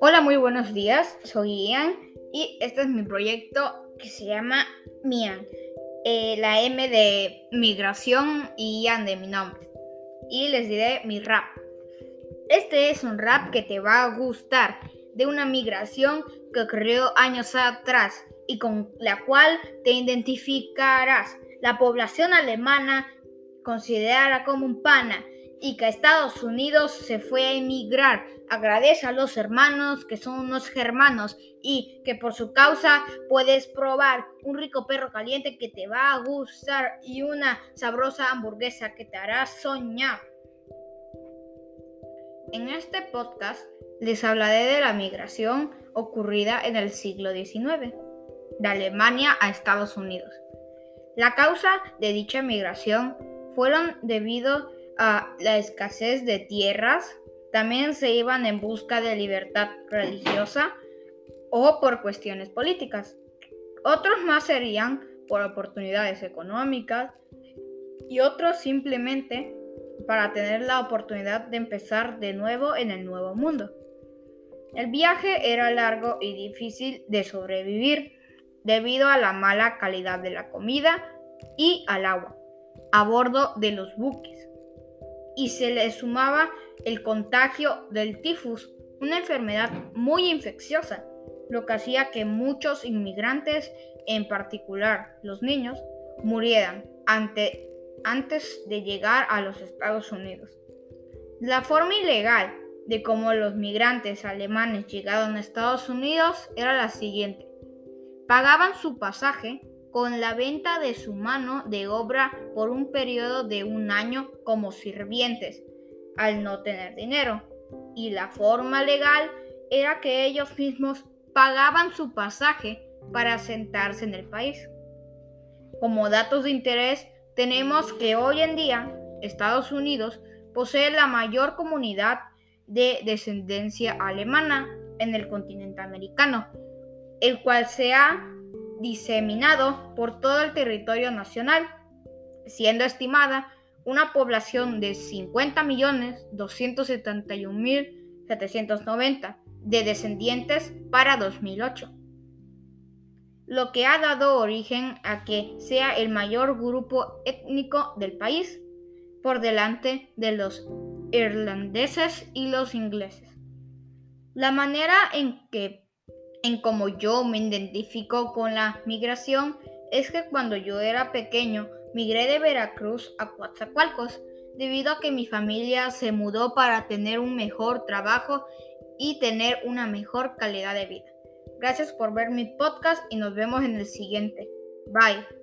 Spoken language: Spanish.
Hola, muy buenos días. Soy Ian y este es mi proyecto que se llama Mian. Eh, la M de migración y Ian de mi nombre. Y les diré mi rap. Este es un rap que te va a gustar de una migración que ocurrió años atrás y con la cual te identificarás. La población alemana considerada como un pana y que a Estados Unidos se fue a emigrar. Agradece a los hermanos que son unos germanos y que por su causa puedes probar un rico perro caliente que te va a gustar y una sabrosa hamburguesa que te hará soñar. En este podcast les hablaré de la migración ocurrida en el siglo XIX, de Alemania a Estados Unidos. La causa de dicha migración fueron debido a la escasez de tierras, también se iban en busca de libertad religiosa o por cuestiones políticas. Otros más serían por oportunidades económicas y otros simplemente para tener la oportunidad de empezar de nuevo en el nuevo mundo. El viaje era largo y difícil de sobrevivir debido a la mala calidad de la comida y al agua a bordo de los buques y se le sumaba el contagio del tifus, una enfermedad muy infecciosa, lo que hacía que muchos inmigrantes, en particular los niños, murieran antes de llegar a los Estados Unidos. La forma ilegal de cómo los migrantes alemanes llegaron a Estados Unidos era la siguiente. Pagaban su pasaje con la venta de su mano de obra por un periodo de un año como sirvientes, al no tener dinero. Y la forma legal era que ellos mismos pagaban su pasaje para sentarse en el país. Como datos de interés, tenemos que hoy en día Estados Unidos posee la mayor comunidad de descendencia alemana en el continente americano, el cual se ha diseminado por todo el territorio nacional, siendo estimada una población de 50.271.790 de descendientes para 2008, lo que ha dado origen a que sea el mayor grupo étnico del país, por delante de los irlandeses y los ingleses. La manera en que en cómo yo me identifico con la migración es que cuando yo era pequeño migré de Veracruz a Coatzacoalcos debido a que mi familia se mudó para tener un mejor trabajo y tener una mejor calidad de vida. Gracias por ver mi podcast y nos vemos en el siguiente. Bye.